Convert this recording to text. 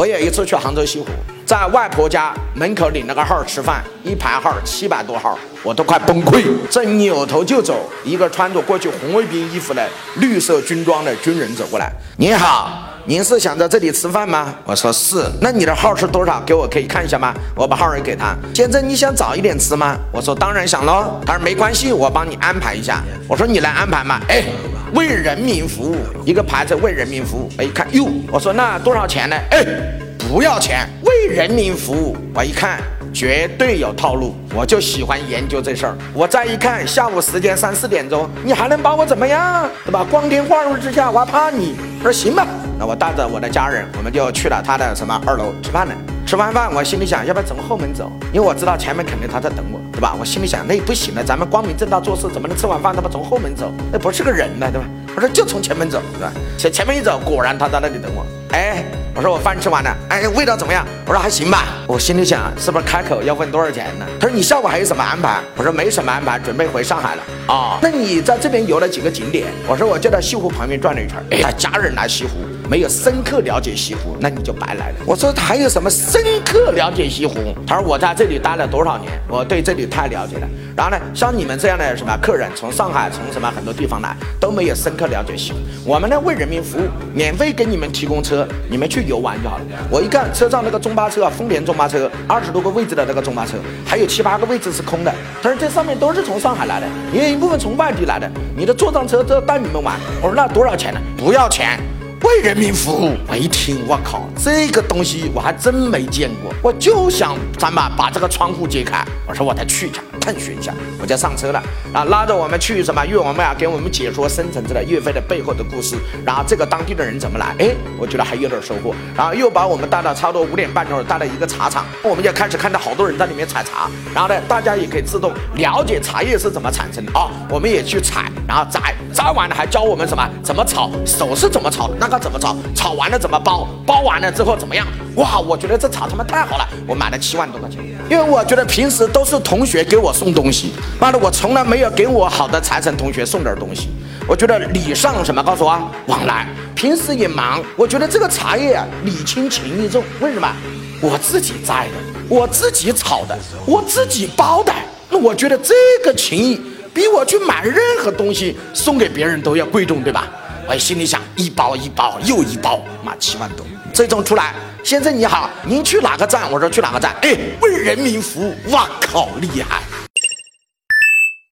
我有一次去杭州西湖，在外婆家门口领了个号吃饭，一排号七百多号，我都快崩溃，正扭头就走，一个穿着过去红卫兵衣服的绿色军装的军人走过来，你好。您是想在这里吃饭吗？我说是。那你的号是多少？给我可以看一下吗？我把号也给他。先生，你想早一点吃吗？我说当然想喽。他说没关系，我帮你安排一下。我说你来安排嘛。哎，为人民服务，一个牌子为人民服务。我一看，哟，我说那多少钱呢？哎，不要钱，为人民服务。我一看。绝对有套路，我就喜欢研究这事儿。我再一看，下午时间三四点钟，你还能把我怎么样？对吧？光天化日之下，我还怕你？我说行吧，那我带着我的家人，我们就去了他的什么二楼吃饭了。吃完饭，我心里想，要不要从后门走？因为我知道前面肯定他在等我，对吧？我心里想，那不行了，咱们光明正大做事，怎么能吃完饭他妈从后门走？那不是个人呢，对吧？我说就从前门走，对吧？前前面一走，果然他在那里等我。哎。我说我饭吃完了，哎，味道怎么样？我说还行吧。我心里想，是不是开口要问多少钱呢？他说你下午还有什么安排？我说没什么安排，准备回上海了。啊，那你在这边游了几个景点？我说我就在西湖旁边转了一圈。他家人来西湖，没有深刻了解西湖，那你就白来了。我说还有什么深刻了解西湖？他说我在这里待了多少年，我对这里太了解了。然后呢，像你们这样的什么客人，从上海，从什么很多地方来，都没有深刻了解西湖。我们呢为人民服务，免费给你们提供车，你们去游玩就好了。我一看车上那个中巴车啊，丰田中巴车，二十多个位置的那个中巴车，还有七八个位置是空的。他说这上面都是从上海来的，也有一部分从外地来的。你的坐上车都要带你们玩。我说那多少钱呢？不要钱。为人民服务，我一听，我靠，这个东西我还真没见过。我就想咱们把这个窗户揭开，我说我再去一下，探寻一下，我就上车了。啊，拉着我们去什么？岳王庙，给我们解说深层次的岳飞的背后的故事。然后这个当地的人怎么来？哎，我觉得还有点收获。然后又把我们带到差不多五点半钟，带到一个茶厂，我们就开始看到好多人在里面采茶。然后呢，大家也可以自动了解茶叶是怎么产生的啊。我们也去采，然后摘，摘完了还教我们什么？怎么炒？手是怎么炒？那。个怎么炒？炒完了怎么包？包完了之后怎么样？哇，我觉得这茶他妈太好了，我买了七万多块钱。因为我觉得平时都是同学给我送东西，妈的，我从来没有给我好的财神同学送点东西。我觉得礼尚什么？告诉我，往来。平时也忙，我觉得这个茶叶啊，礼轻情意重。为什么？我自己摘的，我自己炒的，我自己包的。那我觉得这个情谊比我去买任何东西送给别人都要贵重，对吧？我心里想，一包一包又一包，妈七万多。最终出来，先生你好，您去哪个站？我说去哪个站？哎，为人民服务，哇靠，厉害！